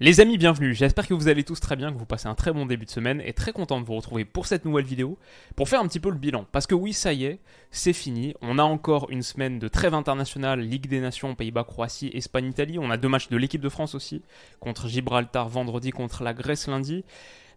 Les amis, bienvenue. J'espère que vous allez tous très bien, que vous passez un très bon début de semaine et très content de vous retrouver pour cette nouvelle vidéo pour faire un petit peu le bilan. Parce que oui, ça y est, c'est fini. On a encore une semaine de trêve internationale, Ligue des Nations, Pays-Bas, Croatie, Espagne, Italie. On a deux matchs de l'équipe de France aussi, contre Gibraltar vendredi, contre la Grèce lundi.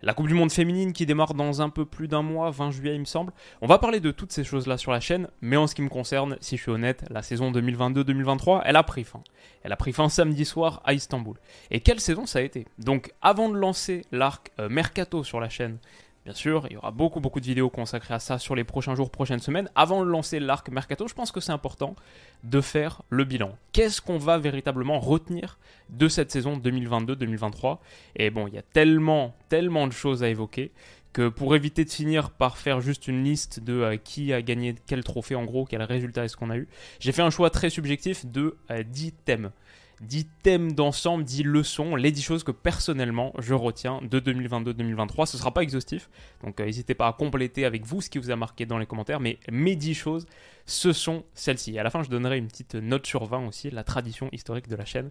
La Coupe du Monde féminine qui démarre dans un peu plus d'un mois, 20 juillet il me semble. On va parler de toutes ces choses-là sur la chaîne, mais en ce qui me concerne, si je suis honnête, la saison 2022-2023, elle a pris fin. Elle a pris fin samedi soir à Istanbul. Et quelle saison ça a été? Donc avant de lancer l'arc euh, Mercato sur la chaîne, Bien sûr, il y aura beaucoup beaucoup de vidéos consacrées à ça sur les prochains jours, prochaines semaines. Avant de lancer l'arc Mercato, je pense que c'est important de faire le bilan. Qu'est-ce qu'on va véritablement retenir de cette saison 2022-2023 Et bon, il y a tellement, tellement de choses à évoquer que pour éviter de finir par faire juste une liste de euh, qui a gagné quel trophée en gros, quel résultat est-ce qu'on a eu, j'ai fait un choix très subjectif de 10 euh, thèmes. 10 thèmes d'ensemble, 10 leçons, les 10 choses que personnellement je retiens de 2022-2023. Ce ne sera pas exhaustif, donc euh, n'hésitez pas à compléter avec vous ce qui vous a marqué dans les commentaires, mais mes 10 choses, ce sont celles-ci. À la fin, je donnerai une petite note sur 20 aussi, la tradition historique de la chaîne,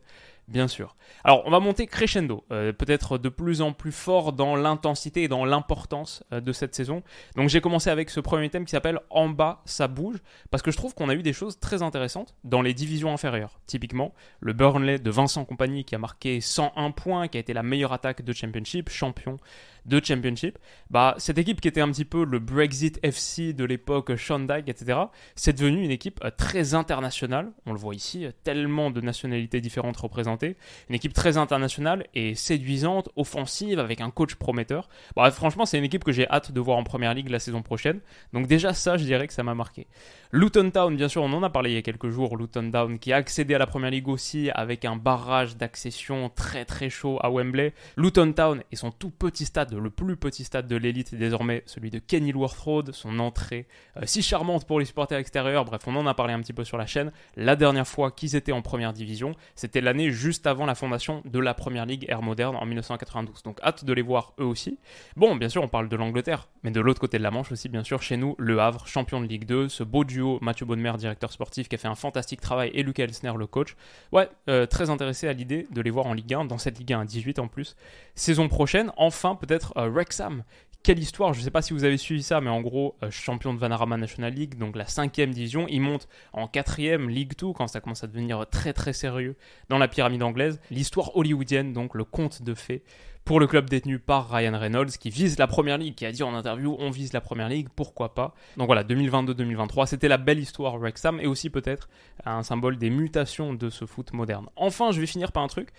bien sûr. Alors, on va monter crescendo, euh, peut-être de plus en plus fort dans l'intensité et dans l'importance euh, de cette saison. Donc, j'ai commencé avec ce premier thème qui s'appelle En bas, ça bouge, parce que je trouve qu'on a eu des choses très intéressantes dans les divisions inférieures. Typiquement, le Burnley de Vincent Compagnie qui a marqué 101 points, qui a été la meilleure attaque de Championship, champion de Championship. Bah, cette équipe qui était un petit peu le Brexit FC de l'époque Shandag, etc., c'est devenu une équipe euh, très internationale. On le voit ici, tellement de nationalités différentes représentées une équipe très internationale et séduisante, offensive, avec un coach prometteur. Bref, franchement, c'est une équipe que j'ai hâte de voir en première ligue la saison prochaine. Donc déjà, ça, je dirais que ça m'a marqué. Luton Town, bien sûr, on en a parlé il y a quelques jours. Luton Town qui a accédé à la première ligue aussi avec un barrage d'accession très très chaud à Wembley. Luton Town et son tout petit stade, le plus petit stade de l'élite désormais, celui de Kenilworth Road, son entrée euh, si charmante pour les supporters extérieurs. Bref, on en a parlé un petit peu sur la chaîne. La dernière fois qu'ils étaient en première division, c'était l'année juste avant la fondation de la première ligue Air Moderne en 1992. Donc hâte de les voir eux aussi. Bon, bien sûr, on parle de l'Angleterre, mais de l'autre côté de la Manche aussi, bien sûr, chez nous, Le Havre, champion de Ligue 2, ce beau duo Mathieu Bonnemer, directeur sportif, qui a fait un fantastique travail, et Luc Elsner, le coach. Ouais, euh, très intéressé à l'idée de les voir en Ligue 1, dans cette Ligue 1 à 18 en plus. Saison prochaine, enfin peut-être euh, Wrexham, quelle histoire, je ne sais pas si vous avez suivi ça, mais en gros, euh, champion de Vanarama National League, donc la cinquième division, il monte en quatrième League 2 quand ça commence à devenir très très sérieux dans la pyramide anglaise. L'histoire hollywoodienne, donc le conte de fées pour le club détenu par Ryan Reynolds qui vise la première ligue, qui a dit en interview on vise la première ligue, pourquoi pas? Donc voilà, 2022-2023, c'était la belle histoire Wrexham et aussi peut-être un symbole des mutations de ce foot moderne. Enfin, je vais finir par un truc,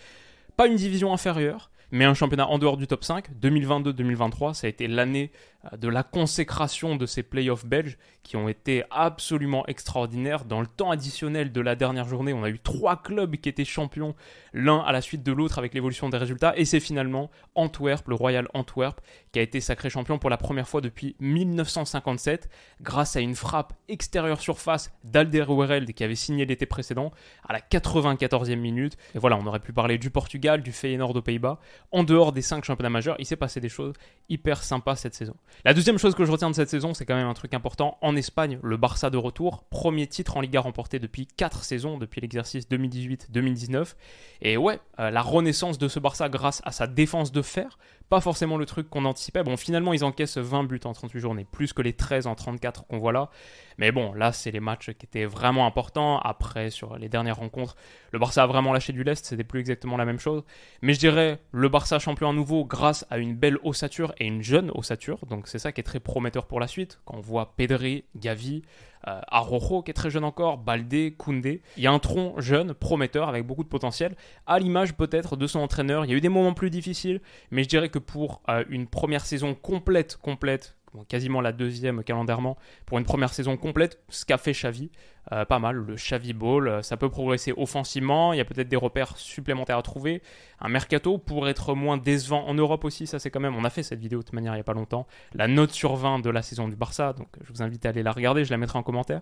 pas une division inférieure, mais un championnat en dehors du top 5. 2022-2023, ça a été l'année de la consécration de ces playoffs belges qui ont été absolument extraordinaires. Dans le temps additionnel de la dernière journée, on a eu trois clubs qui étaient champions l'un à la suite de l'autre avec l'évolution des résultats. Et c'est finalement Antwerp, le Royal Antwerp, qui a été sacré champion pour la première fois depuis 1957 grâce à une frappe extérieure surface d'Alderweireld qui avait signé l'été précédent à la 94e minute. Et voilà, on aurait pu parler du Portugal, du Feyenoord aux Pays-Bas. En dehors des cinq championnats majeurs, il s'est passé des choses hyper sympas cette saison. La deuxième chose que je retiens de cette saison, c'est quand même un truc important. En Espagne, le Barça de retour, premier titre en Liga remporté depuis 4 saisons, depuis l'exercice 2018-2019. Et ouais, euh, la renaissance de ce Barça grâce à sa défense de fer, pas forcément le truc qu'on anticipait. Bon, finalement, ils encaissent 20 buts en 38 journées, plus que les 13 en 34 qu'on voit là. Mais bon, là, c'est les matchs qui étaient vraiment importants. Après, sur les dernières rencontres, le Barça a vraiment lâché du lest, c'était plus exactement la même chose. Mais je dirais, le Barça champion à nouveau grâce à une belle ossature et une jeune ossature. Donc c'est ça qui est très prometteur pour la suite. Quand on voit Pedri, Gavi, euh, Arrojo qui est très jeune encore, Baldé, Koundé. Il y a un tronc jeune, prometteur, avec beaucoup de potentiel, à l'image peut-être de son entraîneur. Il y a eu des moments plus difficiles, mais je dirais que pour euh, une première saison complète, complète, quasiment la deuxième calendairement, pour une première saison complète, ce qu'a fait Xavi, euh, pas mal, le Xavi Ball, euh, ça peut progresser offensivement, il y a peut-être des repères supplémentaires à trouver, un mercato pour être moins décevant en Europe aussi, ça c'est quand même, on a fait cette vidéo de toute manière il n'y a pas longtemps, la note sur 20 de la saison du Barça, donc je vous invite à aller la regarder, je la mettrai en commentaire.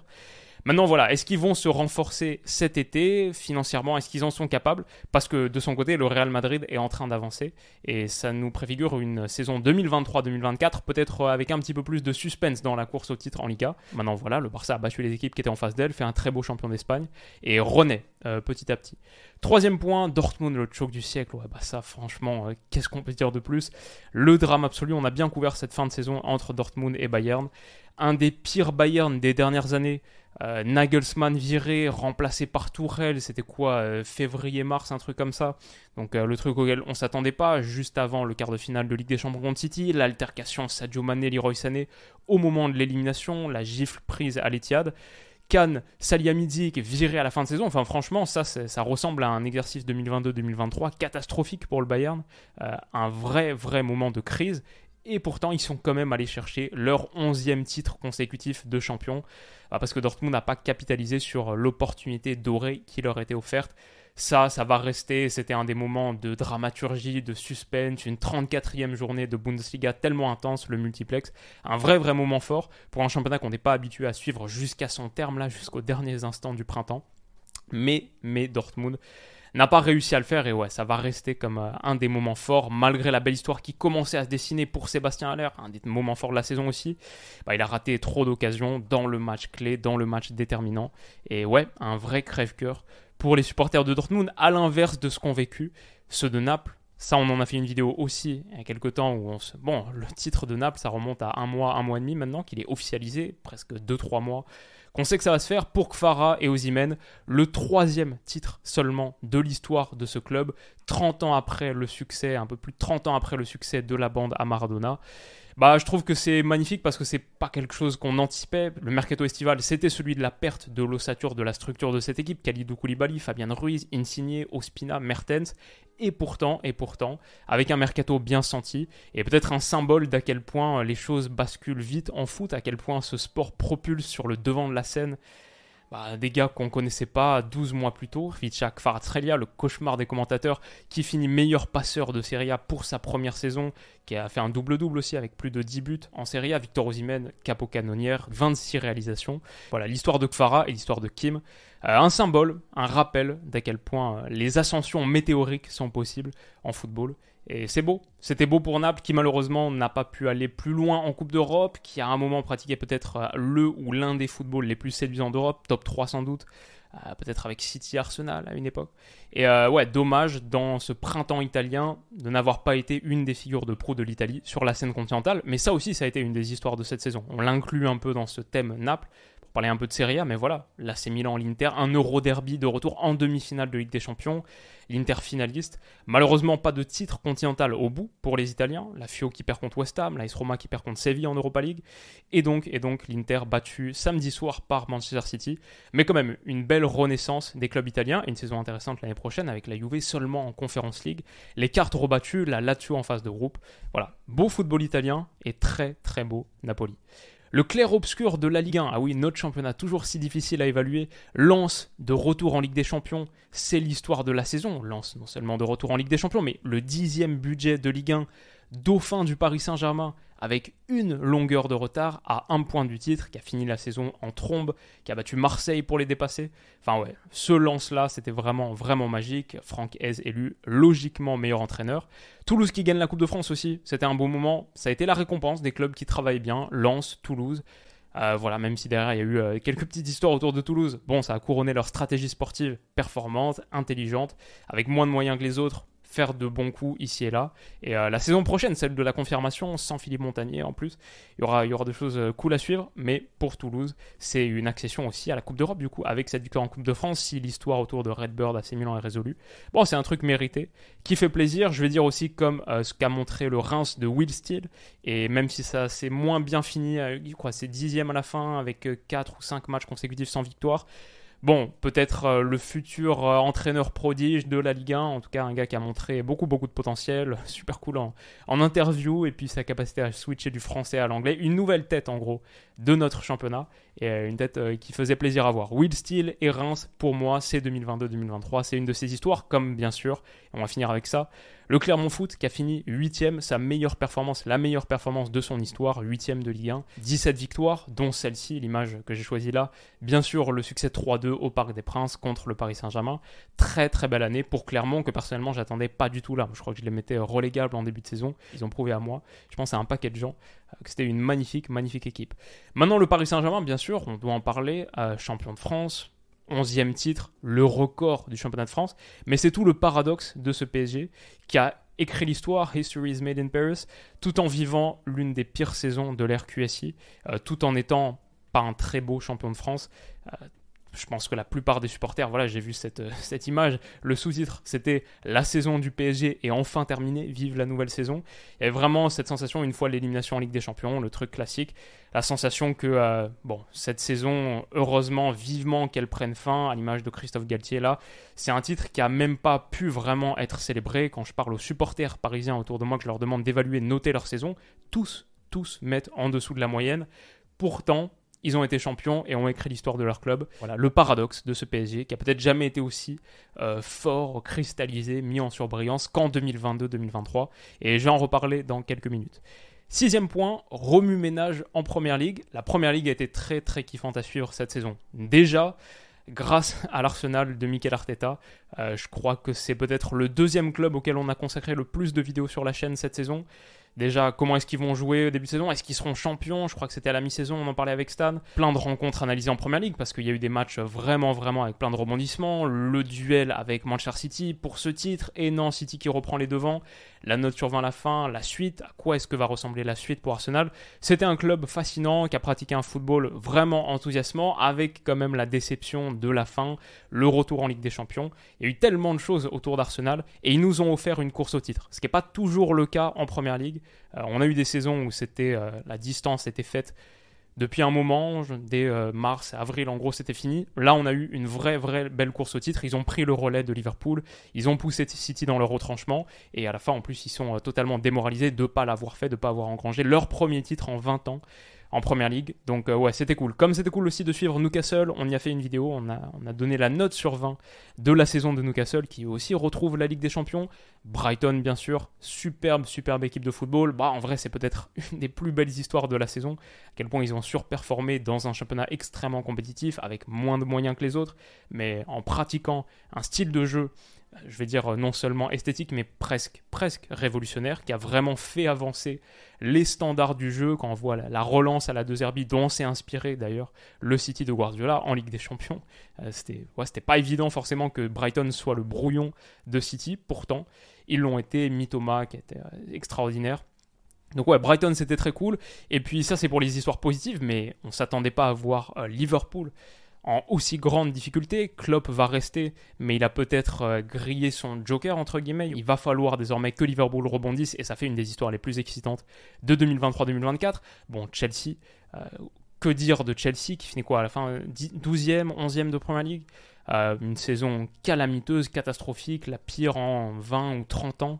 Maintenant, voilà, est-ce qu'ils vont se renforcer cet été financièrement Est-ce qu'ils en sont capables? Parce que de son côté, le Real Madrid est en train d'avancer et ça nous préfigure une saison 2023-2024, peut-être avec un petit peu plus de suspense dans la course au titre en Liga. Maintenant, voilà, le Barça a battu les équipes qui étaient en face d'elle, fait un très beau champion d'Espagne et renaît euh, petit à petit. Troisième point, Dortmund, le choc du siècle. Ouais, bah ça, franchement, euh, qu'est-ce qu'on peut dire de plus? Le drame absolu. On a bien couvert cette fin de saison entre Dortmund et Bayern. Un des pires Bayern des dernières années. Euh, Nagelsmann viré, remplacé par Tourelle, c'était quoi Février-mars, un truc comme ça. Donc le truc auquel on s'attendait pas, juste avant le quart de finale de Ligue des Champions contre City, l'altercation Sadio Mané, Leroy Sané au moment de l'élimination, la gifle prise à l'Etihad. Cannes, Salihamidzic viré à la fin de saison. Enfin, franchement, ça, ça ressemble à un exercice 2022-2023 catastrophique pour le Bayern. Euh, un vrai, vrai moment de crise. Et pourtant, ils sont quand même allés chercher leur onzième titre consécutif de champion. Euh, parce que Dortmund n'a pas capitalisé sur l'opportunité dorée qui leur était offerte. Ça, ça va rester. C'était un des moments de dramaturgie, de suspense, une 34e journée de Bundesliga tellement intense, le multiplex. Un vrai, vrai moment fort pour un championnat qu'on n'est pas habitué à suivre jusqu'à son terme, là, jusqu'aux derniers instants du printemps. Mais, mais Dortmund n'a pas réussi à le faire et ouais, ça va rester comme euh, un des moments forts malgré la belle histoire qui commençait à se dessiner pour Sébastien Haller, un des moments forts de la saison aussi. Bah, il a raté trop d'occasions dans le match clé, dans le match déterminant et ouais, un vrai crève-cœur pour les supporters de Dortmund, à l'inverse de ce qu'ont vécu ceux de Naples. Ça, on en a fait une vidéo aussi il y a quelques temps où on se... Bon, le titre de Naples, ça remonte à un mois, un mois et demi maintenant, qu'il est officialisé, presque deux, trois mois, qu'on sait que ça va se faire pour Kfara et Ozymen, le troisième titre seulement de l'histoire de ce club, 30 ans après le succès, un peu plus de 30 ans après le succès de la bande à Maradona. Bah, je trouve que c'est magnifique parce que c'est pas quelque chose qu'on anticipait. Le mercato estival, c'était celui de la perte de l'ossature de la structure de cette équipe. Khalidou Koulibaly, Fabien Ruiz, Insigne, Ospina, Mertens. Et pourtant, et pourtant, avec un mercato bien senti, et peut-être un symbole d'à quel point les choses basculent vite en foot, à quel point ce sport propulse sur le devant de la scène bah, des gars qu'on connaissait pas 12 mois plus tôt. Vichak Faratsrelia, le cauchemar des commentateurs, qui finit meilleur passeur de Serie A pour sa première saison, qui a fait un double-double aussi avec plus de 10 buts en Serie A. Victor Osimhen, capo canonnière, 26 réalisations. Voilà, l'histoire de Kfara et l'histoire de Kim. Euh, un symbole, un rappel d'à quel point euh, les ascensions météoriques sont possibles en football. Et c'est beau. C'était beau pour Naples qui malheureusement n'a pas pu aller plus loin en Coupe d'Europe, qui à un moment pratiquait peut-être euh, le ou l'un des footballs les plus séduisants d'Europe, top 3 sans doute, euh, peut-être avec City Arsenal à une époque. Et euh, ouais, dommage dans ce printemps italien de n'avoir pas été une des figures de proue de l'Italie sur la scène continentale, mais ça aussi ça a été une des histoires de cette saison. On l'inclut un peu dans ce thème Naples, parler un peu de Serie A, mais voilà, là c'est Milan, l'Inter, un Euro derby de retour en demi-finale de Ligue des Champions, l'Inter finaliste. Malheureusement, pas de titre continental au bout pour les Italiens. La Fio qui perd contre West Ham, la Roma qui perd contre Sevilla en Europa League, et donc, et donc l'Inter battu samedi soir par Manchester City. Mais quand même, une belle renaissance des clubs italiens, une saison intéressante l'année prochaine avec la Juve seulement en Conference League, les cartes rebattues, la Lazio en phase de groupe. Voilà, beau football italien et très très beau Napoli. Le clair-obscur de la Ligue 1, ah oui, notre championnat toujours si difficile à évaluer. Lance de retour en Ligue des Champions, c'est l'histoire de la saison. Lance non seulement de retour en Ligue des Champions, mais le dixième budget de Ligue 1, dauphin du Paris Saint-Germain, avec une longueur de retard à un point du titre, qui a fini la saison en trombe, qui a battu Marseille pour les dépasser. Enfin ouais, ce lance-là, c'était vraiment, vraiment magique. Franck Hez élu logiquement meilleur entraîneur. Toulouse qui gagne la Coupe de France aussi, c'était un beau moment. Ça a été la récompense des clubs qui travaillent bien. Lens, Toulouse. Euh, voilà, même si derrière il y a eu euh, quelques petites histoires autour de Toulouse, bon, ça a couronné leur stratégie sportive performante, intelligente, avec moins de moyens que les autres, faire de bons coups ici et là. Et euh, la saison prochaine, celle de la confirmation, sans Philippe Montagnier en plus, il y aura, y aura des choses euh, cool à suivre. Mais pour Toulouse, c'est une accession aussi à la Coupe d'Europe, du coup, avec cette victoire en Coupe de France, si l'histoire autour de Redbird à Milan est résolue. Bon, c'est un truc mérité, qui fait plaisir. Je vais dire aussi comme euh, ce qu'a montré le Reims de Will Steele. Et même si ça c'est moins bien fini, je crois c'est dixième à la fin, avec 4 ou 5 matchs consécutifs sans victoire. Bon, peut-être euh, le futur euh, entraîneur prodige de la Ligue 1, en tout cas un gars qui a montré beaucoup beaucoup de potentiel, super cool en, interview et puis sa capacité à switcher du français à l'anglais, une nouvelle tête en gros de notre championnat. Et euh, une tête qui faisait plaisir à voir. Will Steele et Reims, pour moi, c'est 2022-2023. C'est une de ces histoires, comme bien sûr, on va finir avec ça, le Clermont Foot qui a fini 8ème, sa meilleure performance, la meilleure performance de son histoire, 8ème de Ligue 1, 17 victoires, dont celle-ci, l'image que j'ai choisie là. Bien sûr, le succès 3-2 au Parc des Princes contre le Paris Saint-Germain. Très très belle année pour Clermont que personnellement j'attendais pas du tout là. Je crois que je les mettais relégables en début de saison. Ils ont prouvé à moi, je pense à un paquet de gens, euh, c'était une magnifique, magnifique équipe. Maintenant, le Paris Saint-Germain, bien sûr, on doit en parler, euh, champion de France, 11e titre, le record du championnat de France. Mais c'est tout le paradoxe de ce PSG qui a écrit l'histoire, History is Made in Paris, tout en vivant l'une des pires saisons de l'ère QSI, euh, tout en étant pas un très beau champion de France. Euh, je pense que la plupart des supporters, voilà, j'ai vu cette, euh, cette image, le sous-titre, c'était la saison du PSG est enfin terminée, vive la nouvelle saison. Il y avait vraiment cette sensation, une fois l'élimination en Ligue des Champions, le truc classique, la sensation que, euh, bon, cette saison, heureusement, vivement qu'elle prenne fin, à l'image de Christophe Galtier là, c'est un titre qui a même pas pu vraiment être célébré. Quand je parle aux supporters parisiens autour de moi, que je leur demande d'évaluer, noter leur saison, tous, tous mettent en dessous de la moyenne. Pourtant, ils ont été champions et ont écrit l'histoire de leur club. Voilà, le paradoxe de ce PSG qui a peut-être jamais été aussi euh, fort, cristallisé, mis en surbrillance qu'en 2022-2023. Et je vais en reparler dans quelques minutes. Sixième point, remue-ménage en Première Ligue. La Première Ligue a été très très kiffante à suivre cette saison. Déjà, grâce à l'Arsenal de Mikel Arteta, euh, je crois que c'est peut-être le deuxième club auquel on a consacré le plus de vidéos sur la chaîne cette saison. Déjà, comment est-ce qu'ils vont jouer au début de saison? Est-ce qu'ils seront champions? Je crois que c'était à la mi-saison, on en parlait avec Stan. Plein de rencontres analysées en Première Ligue parce qu'il y a eu des matchs vraiment, vraiment avec plein de rebondissements. Le duel avec Manchester City pour ce titre et non City qui reprend les devants. La note sur 20 à la fin, la suite. À quoi est-ce que va ressembler la suite pour Arsenal? C'était un club fascinant qui a pratiqué un football vraiment enthousiasmant avec quand même la déception de la fin, le retour en Ligue des Champions. Il y a eu tellement de choses autour d'Arsenal et ils nous ont offert une course au titre, ce qui n'est pas toujours le cas en Première Ligue. Euh, on a eu des saisons où c'était euh, la distance était faite depuis un moment, dès euh, mars, avril, en gros, c'était fini. Là, on a eu une vraie, vraie belle course au titre. Ils ont pris le relais de Liverpool. Ils ont poussé City dans leur retranchement. Et à la fin, en plus, ils sont totalement démoralisés de ne pas l'avoir fait, de ne pas avoir engrangé leur premier titre en 20 ans en première ligue. Donc euh, ouais, c'était cool. Comme c'était cool aussi de suivre Newcastle, on y a fait une vidéo, on a, on a donné la note sur 20 de la saison de Newcastle qui aussi retrouve la Ligue des Champions. Brighton bien sûr, superbe, superbe équipe de football. Bah en vrai c'est peut-être une des plus belles histoires de la saison. À quel point ils ont surperformé dans un championnat extrêmement compétitif avec moins de moyens que les autres, mais en pratiquant un style de jeu je vais dire non seulement esthétique, mais presque, presque révolutionnaire, qui a vraiment fait avancer les standards du jeu quand on voit la, relance à la 2 RB dont s'est inspiré d'ailleurs le City de Guardiola en Ligue des Champions. Euh, c'était pas évident forcément que Brighton soit le brouillon de City, pourtant ils l'ont été, Mitoma qui était euh, extraordinaire. Donc ouais, Brighton c'était très cool. Et puis ça c'est pour les histoires positives, mais on s'attendait pas à voir euh, Liverpool en aussi grande difficulté. Klopp va rester, mais il a peut-être euh, grillé son joker, entre guillemets. Il va falloir désormais que Liverpool rebondisse, et ça fait une des histoires les plus excitantes de 2023-2024. Bon, Chelsea, euh, que dire de Chelsea, qui finit quoi à la fin 12e, 11e de Premier League? Euh, Une saison calamiteuse, catastrophique, la pire en 20 ou 30 ans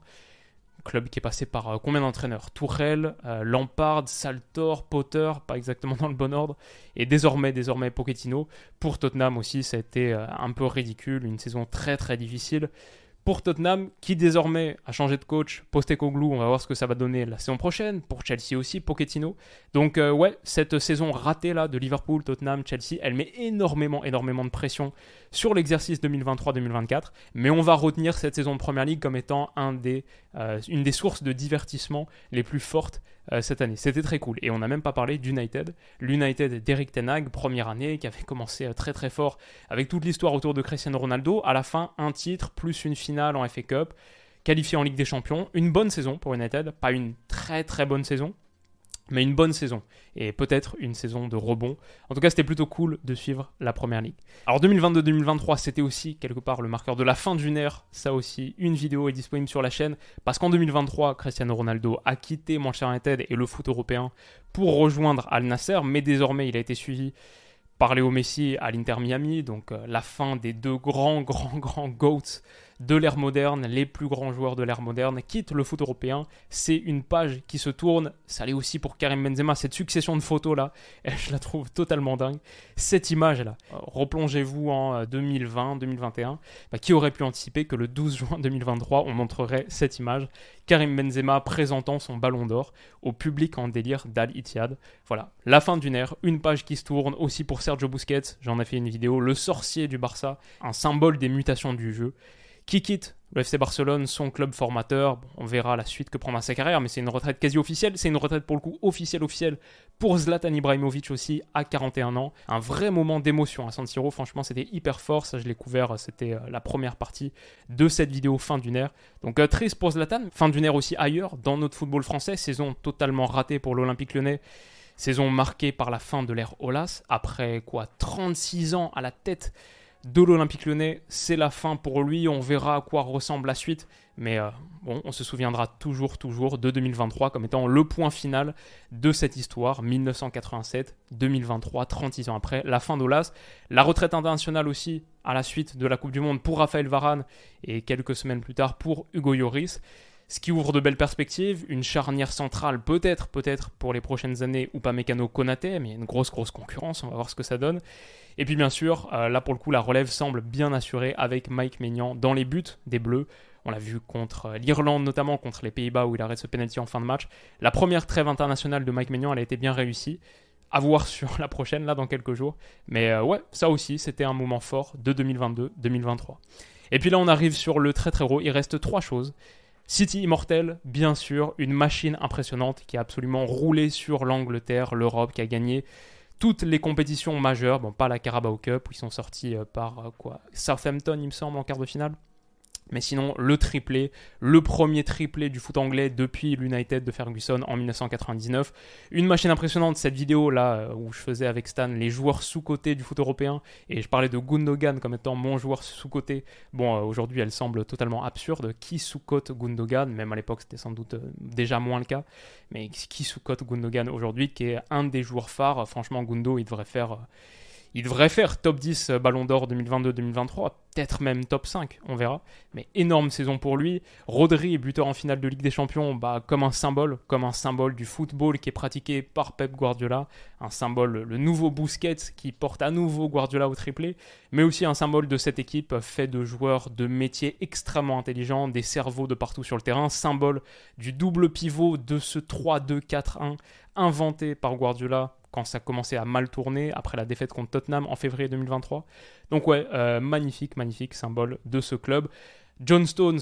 club qui est passé par euh, combien d'entraîneurs? Tourelle, euh, Lampard, Saltor, Potter, pas exactement dans le bon ordre, et désormais, désormais Pochettino. Pour Tottenham aussi, ça a été euh, un peu ridicule, une saison très très difficile pour Tottenham, qui désormais a changé de coach, Postecoglou, on va voir ce que ça va donner la saison prochaine, pour Chelsea aussi, Pochettino. Donc euh, ouais, cette saison ratée là de Liverpool, Tottenham, Chelsea, elle met énormément, énormément de pression sur l'exercice 2023-2024, mais on va retenir cette saison de Première Ligue comme étant euh, une des sources de divertissement les plus fortes euh, cette année. C'était très cool. Et on n'a même pas parlé d'United. L'United d'Eric Tenag, première année, qui avait commencé euh, très très fort avec toute l'histoire autour de Cristiano Ronaldo. À la fin, un titre plus une finale en FA Cup, qualifié en Ligue des Champions. Une bonne saison pour United, pas une très très bonne saison, mais une bonne saison et peut-être une saison de rebond. En tout cas, c'était plutôt cool de suivre la première ligue. Alors 2022-2023, c'était aussi quelque part le marqueur de la fin d'une ère. Ça aussi, une vidéo est disponible sur la chaîne parce qu'en 2023, Cristiano Ronaldo a quitté Manchester United et le foot européen pour rejoindre Al Nasser, mais désormais, il a été suivi par Léo Messi à l'Inter Miami, donc euh, la fin des deux grands, grands, grands GOATs de l'ère moderne, les plus grands joueurs de l'ère moderne quittent le foot européen. C'est une page qui se tourne. Ça l'est aussi pour Karim Benzema, cette succession de photos là, je la trouve totalement dingue. Cette image là, replongez-vous en 2020, 2021. Bah, qui aurait pu anticiper que le 12 juin 2023, on montrerait cette image Karim Benzema présentant son ballon d'or au public en délire d'Al Ittihad. Voilà, la fin d'une ère, une page qui se tourne aussi pour Sergio Busquets, j'en ai fait une vidéo, le sorcier du Barça, un symbole des mutations du jeu, qui quitte le FC Barcelone, son club formateur. on verra la suite que prendra sa carrière, mais c'est une retraite quasi officielle. C'est une retraite pour le coup officielle, officielle pour Zlatan Ibrahimovic aussi à 41 ans. Un vrai moment d'émotion à San Siro. Franchement, c'était hyper fort. Ça, je l'ai couvert. C'était euh, la première partie de cette vidéo fin d'une ère. Donc, euh, triste pour Zlatan. Fin d'une ère aussi ailleurs, dans notre football français. Saison totalement ratée pour l'Olympique lyonnais. Saison marquée par la fin de l'ère Olas. Après quoi 36 ans à la tête de l'Olympique lyonnais. C'est la fin pour lui. On verra à quoi ressemble la suite. Mais euh, bon, on se souviendra toujours, toujours de 2023 comme étant le point final de cette histoire. 1987-2023, 36 ans après, la fin d'Olas. La retraite internationale aussi à la suite de la Coupe du Monde pour Raphaël Varane et quelques semaines plus tard pour Hugo Lloris. Ce qui ouvre de belles perspectives, une charnière centrale peut-être, peut-être pour les prochaines années, ou pas Mécano Konaté, mais il y a une grosse, grosse concurrence, on va voir ce que ça donne. Et puis bien sûr, euh, là pour le coup, la relève semble bien assurée avec Mike Maignan dans les buts des Bleus. On l'a vu contre euh, l'Irlande, notamment contre les Pays-Bas où il arrête ce penalty en fin de match. La première trêve internationale de Mike Maignan, elle a été bien réussie. À voir sur la prochaine, là, dans quelques jours. Mais euh, ouais, ça aussi, c'était un moment fort de 2022-2023. Et puis là, on arrive sur le très très gros. Il reste trois choses. City Immortel, bien sûr, une machine impressionnante qui a absolument roulé sur l'Angleterre, l'Europe, qui a gagné toutes les compétitions majeures. Bon, pas la Carabao Cup où ils sont sortis euh, par euh, Southampton, il me semble, en quart de finale. Mais sinon, le triplé, le premier triplé du foot anglais depuis l'United de Ferguson en 1999. Une machine impressionnante, cette vidéo là euh, où je faisais avec Stan les joueurs sous-cotés du foot européen et je parlais de Gundogan comme étant mon joueur sous-coté. Bon, euh, aujourd'hui elle semble totalement absurde. Qui sous-cote Gundogan? Même à l'époque c'était sans doute euh, déjà moins le cas. Mais qui sous-cote Gundogan aujourd'hui qui est un des joueurs phares? Franchement, Gundo il devrait faire il devrait faire top 10 euh, Ballon d'Or 2022-2023, peut-être même top 5, on verra. Mais énorme saison pour lui. Rodri, buteur en finale de Ligue des Champions, bah, comme un symbole, comme un symbole du football qui est pratiqué par Pep Guardiola. Un symbole, le nouveau Busquets qui porte à nouveau Guardiola au triplé, mais aussi un symbole de cette équipe fait de joueurs de métiers extrêmement intelligents, des cerveaux de partout sur le terrain. Symbole du double pivot de ce 3-2-4-1 inventé par Guardiola quand ça commençait à mal tourner après la défaite contre Tottenham en février 2023. Donc ouais, euh, magnifique, magnifique symbole de ce club. John Stones,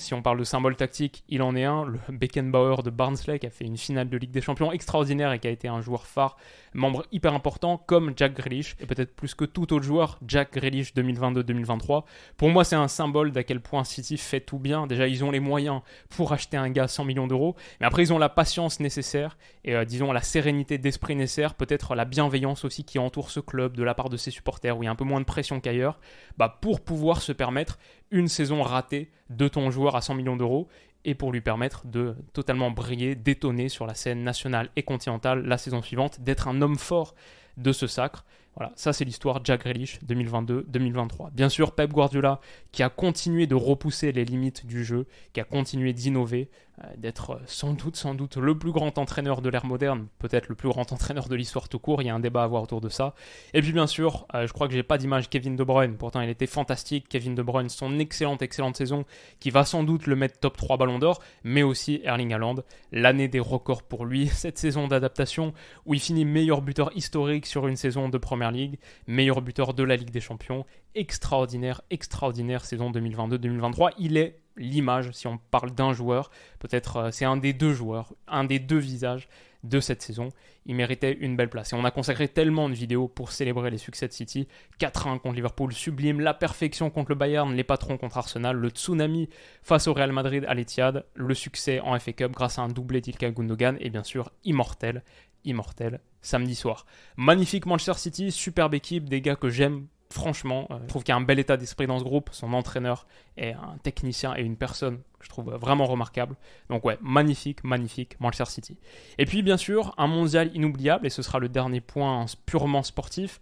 si on parle de symbole tactique, il en est un. Le Beckenbauer de Barnsley qui a fait une finale de Ligue des Champions extraordinaire et qui a été un joueur phare, membre hyper important, comme Jack Grealish, et peut-être plus que tout autre joueur, Jack Grealish 2022-2023. Pour moi, c'est un symbole d'à quel point City fait tout bien. Déjà, ils ont les moyens pour acheter un gars à 100 millions d'euros, mais après, ils ont la patience nécessaire et, euh, disons, la sérénité d'esprit nécessaire, peut-être la bienveillance aussi qui entoure ce club de la part de ses supporters, où il y a un peu moins de pression qu'ailleurs, bah, pour pouvoir se permettre une saison ratée de ton joueur à 100 millions d'euros et pour lui permettre de totalement briller, d'étonner sur la scène nationale et continentale la saison suivante, d'être un homme fort de ce sacre. Voilà, ça c'est l'histoire Jack Grealish 2022-2023. Bien sûr, Pep Guardiola qui a continué de repousser les limites du jeu, qui a continué d'innover, d'être euh, sans doute, sans doute le plus grand entraîneur de l'ère moderne, peut-être le plus grand entraîneur de l'histoire tout court. Il y a un débat à avoir autour de ça. Et puis bien sûr, euh, je crois que j'ai pas d'image Kevin De Bruyne. Pourtant, il était fantastique. Kevin De Bruyne, son excellente, excellente saison, qui va sans doute le mettre top 3 Ballon d'Or, mais aussi Erling Haaland, l'année des records pour lui, cette saison d'adaptation où il finit meilleur buteur historique sur une saison de Première Ligue, meilleur buteur de la Ligue des Champions. Extraordinaire, extraordinaire saison 2022-2023. Il est l'image, si on parle d'un joueur, peut-être euh, c'est un des deux joueurs, un des deux visages de cette saison. Il méritait une belle place. Et on a consacré tellement de vidéos pour célébrer les succès de City. 4-1 contre Liverpool, sublime. La perfection contre le Bayern, les patrons contre Arsenal. Le tsunami face au Real Madrid à l'Etihad. Le succès en FA Cup grâce à un doublé d'Ilka Gundogan. Et bien sûr, immortel, immortel, samedi soir. Magnifique Manchester City, superbe équipe, des gars que j'aime franchement, euh, je trouve qu'il y a un bel état d'esprit dans ce groupe. Son entraîneur est un technicien et une personne que je trouve vraiment remarquable. Donc ouais, magnifique, magnifique Manchester City. Et puis bien sûr, un mondial inoubliable, et ce sera le dernier point purement sportif.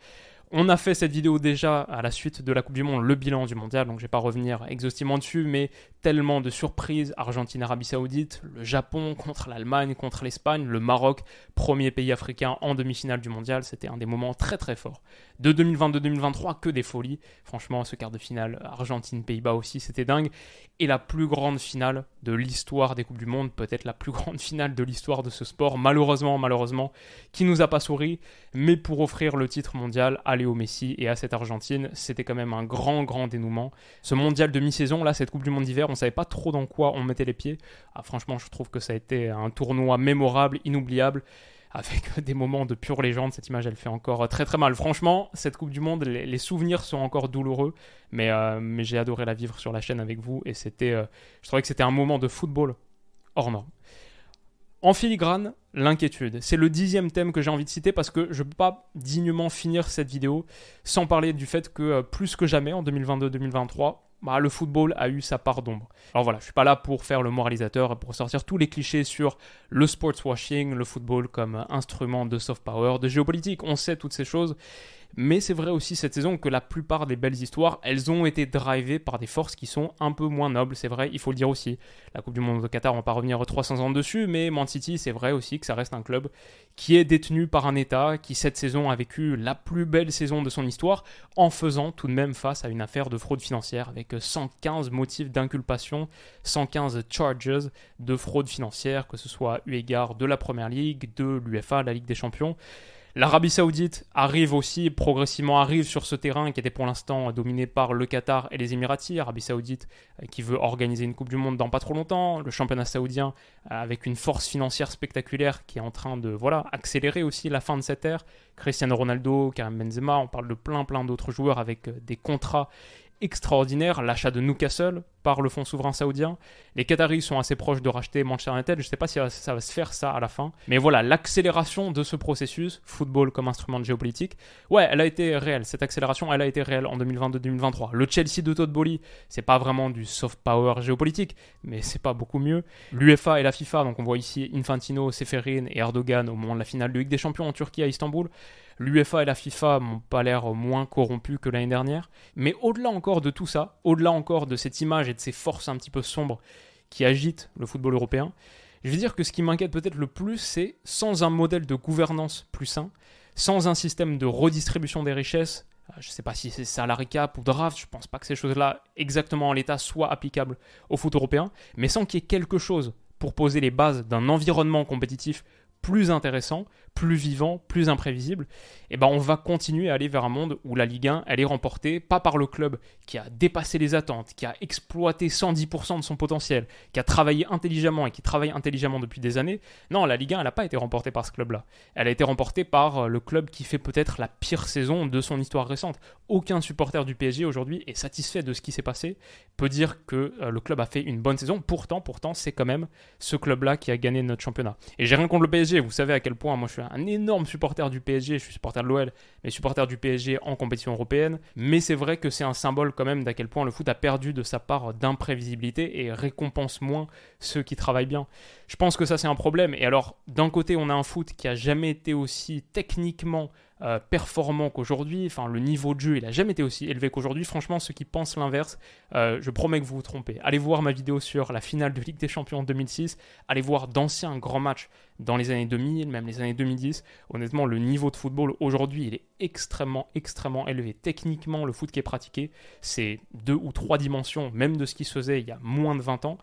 On a fait cette vidéo déjà à la suite de la Coupe du Monde, le bilan du mondial, donc je vais pas revenir exhaustivement dessus, mais tellement de surprises. Argentine, Arabie Saoudite, le Japon contre l'Allemagne, contre l'Espagne, le Maroc, premier pays africain en demi-finale du mondial, c'était un des moments très très forts. De 2022-2023, que des folies. Franchement, ce quart de finale, Argentine-Pays-Bas aussi, c'était dingue. Et la plus grande finale de l'histoire des Coupes du Monde, peut-être la plus grande finale de l'histoire de ce sport, malheureusement, malheureusement, qui nous a pas souri, mais pour offrir le titre mondial à Léo Messi et à cette Argentine, c'était quand même un grand, grand dénouement. Ce mondial de mi-saison, là, cette Coupe du Monde d'hiver, on savait pas trop dans quoi on mettait les pieds. Ah, franchement, je trouve que ça a été un tournoi mémorable, inoubliable avec des moments de pure légende. Cette image, elle fait encore très très mal. Franchement, cette Coupe du Monde, les, souvenirs sont encore douloureux, mais, euh, mais j'ai adoré la vivre sur la chaîne avec vous et c'était, euh, je trouvais que c'était un moment de football hors norme. En filigrane, l'inquiétude. C'est le dixième thème que j'ai envie de citer parce que je ne peux pas dignement finir cette vidéo sans parler du fait que euh, plus que jamais en 2022-2023, bah, le football a eu sa part d'ombre. Alors voilà, je suis pas là pour faire le moralisateur pour sortir tous les clichés sur le sports washing, le football comme instrument de soft power, de géopolitique. On sait toutes ces choses. Mais c'est vrai aussi cette saison que la plupart des belles histoires, elles ont été drivées par des forces qui sont un peu moins nobles, c'est vrai, il faut le dire aussi. La Coupe du Monde au Qatar, on va pas revenir 300 ans dessus, mais Man City, c'est vrai aussi que ça reste un club qui est détenu par un État qui cette saison a vécu la plus belle saison de son histoire en faisant tout de même face à une affaire de fraude financière avec 115 motifs d'inculpation, 115 charges de fraude financière, que ce soit eu égard de la Première Ligue, de l'UFA, la Ligue des Champions. L'Arabie Saoudite arrive aussi, progressivement arrive sur ce terrain qui était pour l'instant dominé par le Qatar et les Émiratis. Arabie Saoudite euh, qui veut organiser une Coupe du Monde dans pas trop longtemps. Le championnat saoudien euh, avec une force financière spectaculaire qui est en train de voilà accélérer aussi la fin de cette ère. Cristiano Ronaldo, Karim Benzema, on parle de plein plein d'autres joueurs avec euh, des contrats extraordinaire, l'achat de Newcastle par le fonds souverain saoudien. Les Qataris sont assez proches de racheter Manchester United, je ne sais pas si ça va se faire ça à la fin. Mais voilà, l'accélération de ce processus, football comme instrument de géopolitique, ouais, elle a été réelle. Cette accélération, elle a été réelle en 2022-2023. Le Chelsea de Todd Bowley, c'est pas vraiment du soft power géopolitique, mais c'est pas beaucoup mieux. L'UEFA et la FIFA, donc on voit ici Infantino, Seferin et Erdogan au moment de la finale de Ligue des Champions en Turquie à Istanbul. L'UEFA et la FIFA n'ont pas l'air moins corrompus que l'année dernière. Mais au-delà encore de tout ça, au-delà encore de cette image et de ces forces un petit peu sombres qui agitent le football européen, je veux dire que ce qui m'inquiète peut-être le plus, c'est sans un modèle de gouvernance plus sain, sans un système de redistribution des richesses, euh, je ne sais pas si c'est salary cap ou draft, je ne pense pas que ces choses-là exactement en l'état soient applicables au foot européen, mais sans qu'il y ait quelque chose pour poser les bases d'un environnement compétitif plus intéressant, plus vivant, plus imprévisible, et eh ben on va continuer à aller vers un monde où la Ligue 1, elle est remportée pas par le club qui a dépassé les attentes, qui a exploité 110% de son potentiel, qui a travaillé intelligemment et qui travaille intelligemment depuis des années. Non, la Ligue 1, elle n'a pas été remportée par ce club-là. Elle a été remportée par euh, le club qui fait peut-être la pire saison de son histoire récente. Aucun supporter du PSG aujourd'hui est satisfait de ce qui s'est passé, peut dire que euh, le club a fait une bonne saison. Pourtant, pourtant, c'est quand même ce club-là qui a gagné notre championnat. Et j'ai rien contre le PSG, vous savez à quel point moi je suis un énorme supporter du PSG, je suis supporter de l'OL, mais supporter du PSG en compétition européenne. Mais c'est vrai que c'est un symbole quand même d'à quel point le foot a perdu de sa part d'imprévisibilité et récompense moins ceux qui travaillent bien. Je pense que ça c'est un problème. Et alors, d'un côté, on a un foot qui a jamais été aussi techniquement euh, performant qu'aujourd'hui. Enfin, le niveau de jeu, il a jamais été aussi élevé qu'aujourd'hui. Franchement, ceux qui pensent l'inverse, euh, je promets que vous vous trompez. Allez voir ma vidéo sur la finale de Ligue des Champions en 2006. Allez voir d'anciens grands matchs dans les années 2000, même les années 2010. Honnêtement, le niveau de football aujourd'hui, il est extrêmement, extrêmement élevé. Techniquement, le foot qui est pratiqué, c'est deux ou trois dimensions, même de ce qui se faisait il y a moins de 20 ans.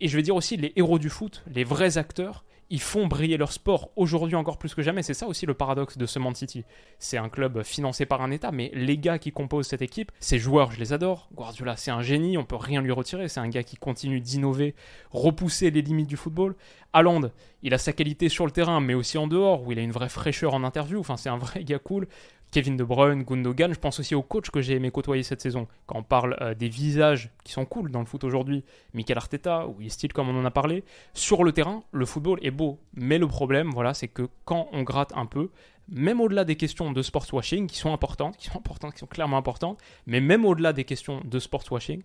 Et je vais dire aussi, les héros du foot, les vrais acteurs, ils font briller leur sport aujourd'hui encore plus que jamais. C'est ça aussi le paradoxe de ce Man City. C'est un club financé par un État, mais les gars qui composent cette équipe, ces joueurs, je les adore. Guardiola, c'est un génie, on peut rien lui retirer. C'est un gars qui continue d'innover, repousser les limites du football. Haaland, il a sa qualité sur le terrain, mais aussi en dehors, où il a une vraie fraîcheur en interview. Enfin, c'est un vrai gars cool. Kevin De Bruyne, Gundogan. Je pense aussi aux coachs que j'ai aimé côtoyer cette saison. Quand on parle euh, des visages qui sont cool dans le foot aujourd'hui, Mikel Arteta ou style comme on en a parlé, sur le terrain, le football est beau. Mais le problème, voilà, c'est que quand on gratte un peu, même au-delà des questions de sports washing qui sont importantes, qui sont importantes, qui sont clairement importantes, mais même au-delà des questions de sports washing,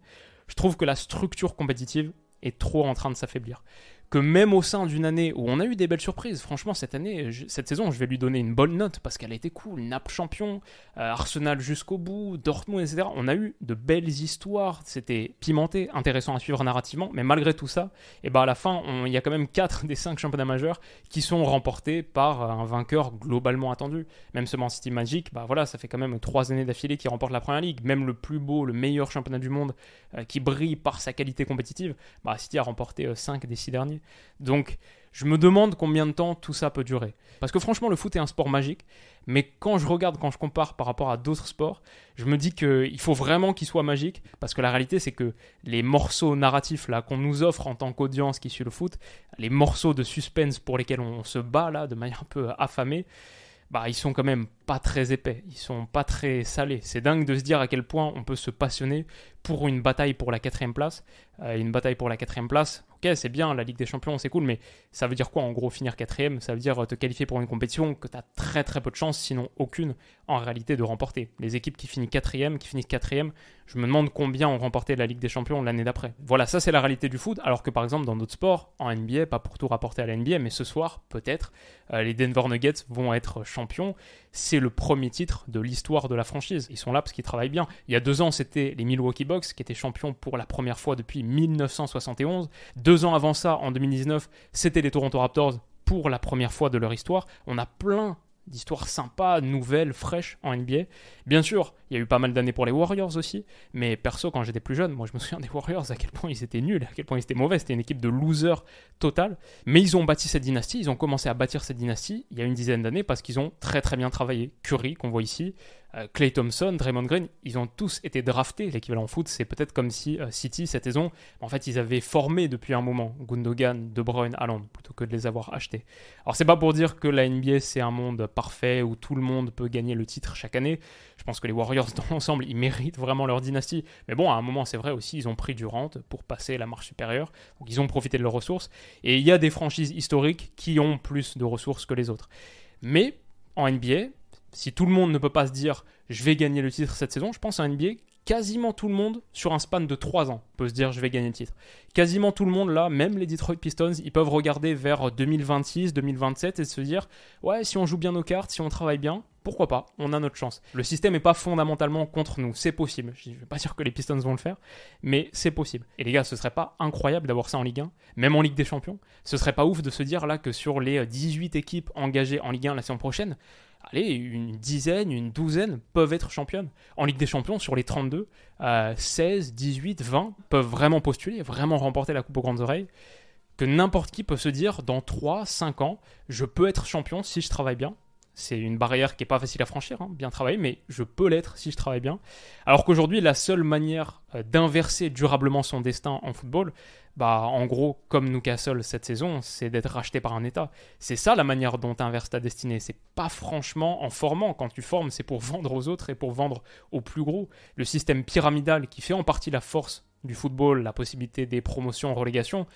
je trouve que la structure compétitive est trop en train de s'affaiblir. Que même au sein d'une année où on a eu des belles surprises, franchement, cette année, cette saison, je vais lui donner une bonne note parce qu'elle a été cool. Naples champion, euh, Arsenal jusqu'au bout, Dortmund, etc. On a eu de belles histoires, c'était pimenté, intéressant à suivre narrativement, mais malgré tout ça, et eh ben à la fin, il y a quand même 4 des 5 championnats majeurs qui sont remportés par un vainqueur globalement attendu. Même ce Man City Magic, bah voilà, ça fait quand même 3 années d'affilée qui remporte la première ligue. Même le plus beau, le meilleur championnat du monde euh, qui brille par sa qualité compétitive, bah City a remporté 5 euh, des 6 derniers. Donc, je me demande combien de temps tout ça peut durer. Parce que franchement, le foot est un sport magique, mais quand je regarde, quand je compare par rapport à d'autres sports, je me dis qu'il faut vraiment qu'il soit magique, parce que la réalité, c'est que les morceaux narratifs là qu'on nous offre en tant qu'audience qui suit le foot, les morceaux de suspense pour lesquels on se bat là de manière un peu affamée, bah, ils sont quand même pas très épais, ils sont pas très salés. C'est dingue de se dire à quel point on peut se passionner pour une bataille pour la quatrième place. Euh, une bataille pour la quatrième place, ok, c'est bien, la Ligue des Champions, c'est cool, mais ça veut dire quoi en gros finir quatrième? Ça veut dire te qualifier pour une compétition que tu as très très peu de chances, sinon aucune, en réalité, de remporter. Les équipes qui finissent quatrième, qui finissent quatrième, je me demande combien ont remporté la Ligue des Champions l'année d'après. Voilà, ça c'est la réalité du foot, alors que par exemple dans d'autres sports, en NBA, pas pour tout rapporter à la NBA, mais ce soir, peut-être, euh, les Denver Nuggets vont être champions. C'est le premier titre de l'histoire de la franchise. Ils sont là parce qu'ils travaillent bien. Il y a deux ans, c'était les Milwaukee Bucks qui étaient champions pour la première fois depuis 1971. Deux ans avant ça, en 2019, c'était les Toronto Raptors pour la première fois de leur histoire. On a plein d'histoires sympas, nouvelles, fraîches en NBA. Bien sûr, il y a eu pas mal d'années pour les Warriors aussi, mais perso, quand j'étais plus jeune, moi je me souviens des Warriors, à quel point ils étaient nuls, à quel point ils étaient mauvais, c'était une équipe de losers total. Mais ils ont bâti cette dynastie, ils ont commencé à bâtir cette dynastie il y a une dizaine d'années parce qu'ils ont très très bien travaillé. Curry, qu'on voit ici, Clay euh, Thompson, Draymond Green, ils ont tous été draftés. L'équivalent foot, c'est peut-être comme si euh, City, cette saison, en fait, ils avaient formé depuis un moment Gundogan, De Bruyne, Haaland, plutôt que de les avoir achetés. Alors, c'est pas pour dire que la NBA, c'est un monde parfait où tout le monde peut gagner le titre chaque année. Je pense que les Warriors, dans l'ensemble, ils méritent vraiment leur dynastie. Mais bon, à un moment, c'est vrai aussi, ils ont pris du rente pour passer la marche supérieure. Donc, ils ont profité de leurs ressources. Et il y a des franchises historiques qui ont plus de ressources que les autres. Mais en NBA, si tout le monde ne peut pas se dire je vais gagner le titre cette saison, je pense à NBA, quasiment tout le monde, sur un span de 3 ans, peut se dire je vais gagner le titre. Quasiment tout le monde là, même les Detroit Pistons, ils peuvent regarder vers 2026, 2027 et se dire ouais, si on joue bien nos cartes, si on travaille bien, pourquoi pas, on a notre chance. Le système n'est pas fondamentalement contre nous, c'est possible. Je ne vais pas dire que les Pistons vont le faire, mais c'est possible. Et les gars, ce serait pas incroyable d'avoir ça en Ligue 1, même en Ligue des Champions Ce serait pas ouf de se dire là que sur les 18 équipes engagées en Ligue 1 la saison prochaine, allez, une dizaine, une douzaine peuvent être championnes. En Ligue des Champions, sur les 32, 16, 18, 20 peuvent vraiment postuler, vraiment remporter la Coupe aux grandes oreilles. Que n'importe qui peut se dire, dans 3, 5 ans, je peux être champion si je travaille bien. C'est une barrière qui n'est pas facile à franchir, hein, bien travailler, mais je peux l'être si je travaille bien. Alors qu'aujourd'hui, la seule manière euh, d'inverser durablement son destin en football, bah, en gros, comme Newcastle cette saison, c'est d'être racheté par un État. C'est ça la manière dont tu inverses ta destinée. C'est pas franchement en formant. Quand tu formes, c'est pour vendre aux autres et pour vendre aux plus gros. Le système pyramidal qui fait en partie la force du football, la possibilité des promotions, relégations,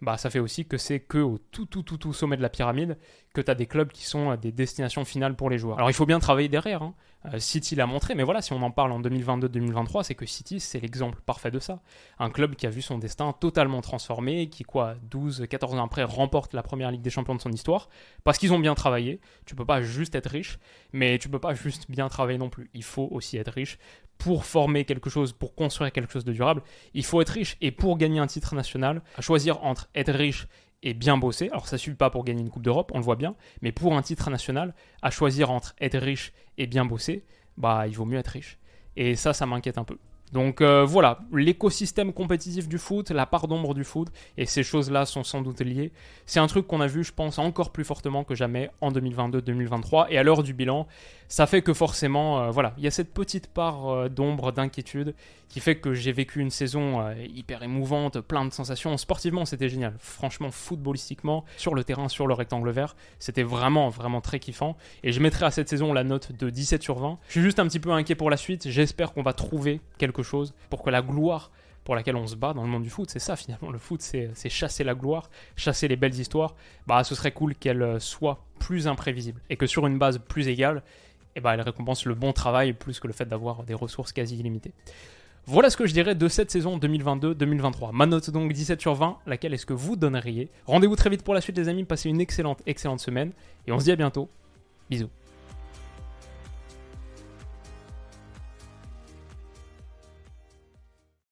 bah, ça fait aussi que c'est que au tout, tout, tout, tout sommet de la pyramide que tu des clubs qui sont des destinations finales pour les joueurs. Alors il faut bien travailler derrière. Hein. Euh, City l'a montré, mais voilà, si on en parle en 2022-2023, c'est que City, c'est l'exemple parfait de ça. Un club qui a vu son destin totalement transformé, qui, quoi, 12-14 ans après, remporte la première Ligue des Champions de son histoire, parce qu'ils ont bien travaillé. Tu peux pas juste être riche, mais tu peux pas juste bien travailler non plus. Il faut aussi être riche pour former quelque chose, pour construire quelque chose de durable. Il faut être riche, et pour gagner un titre national, à choisir entre être riche et bien bosser. Alors ça suffit pas pour gagner une Coupe d'Europe, on le voit bien, mais pour un titre national, à choisir entre être riche et bien bosser, bah il vaut mieux être riche. Et ça, ça m'inquiète un peu. Donc euh, voilà, l'écosystème compétitif du foot, la part d'ombre du foot, et ces choses-là sont sans doute liées. C'est un truc qu'on a vu, je pense, encore plus fortement que jamais en 2022-2023, et à l'heure du bilan, ça fait que forcément, euh, voilà, il y a cette petite part euh, d'ombre, d'inquiétude, qui fait que j'ai vécu une saison hyper émouvante, plein de sensations. Sportivement, c'était génial. Franchement, footballistiquement, sur le terrain, sur le rectangle vert, c'était vraiment, vraiment très kiffant. Et je mettrai à cette saison la note de 17 sur 20. Je suis juste un petit peu inquiet pour la suite. J'espère qu'on va trouver quelque chose pour que la gloire pour laquelle on se bat dans le monde du foot, c'est ça finalement. Le foot, c'est chasser la gloire, chasser les belles histoires. Bah, ce serait cool qu'elle euh, soit plus imprévisible et que sur une base plus égale, eh bah, elle récompense le bon travail plus que le fait d'avoir des ressources quasi illimitées. Voilà ce que je dirais de cette saison 2022-2023. Ma note donc 17 sur 20, laquelle est-ce que vous donneriez? Rendez-vous très vite pour la suite les amis, passez une excellente, excellente semaine, et on se dit à bientôt. Bisous.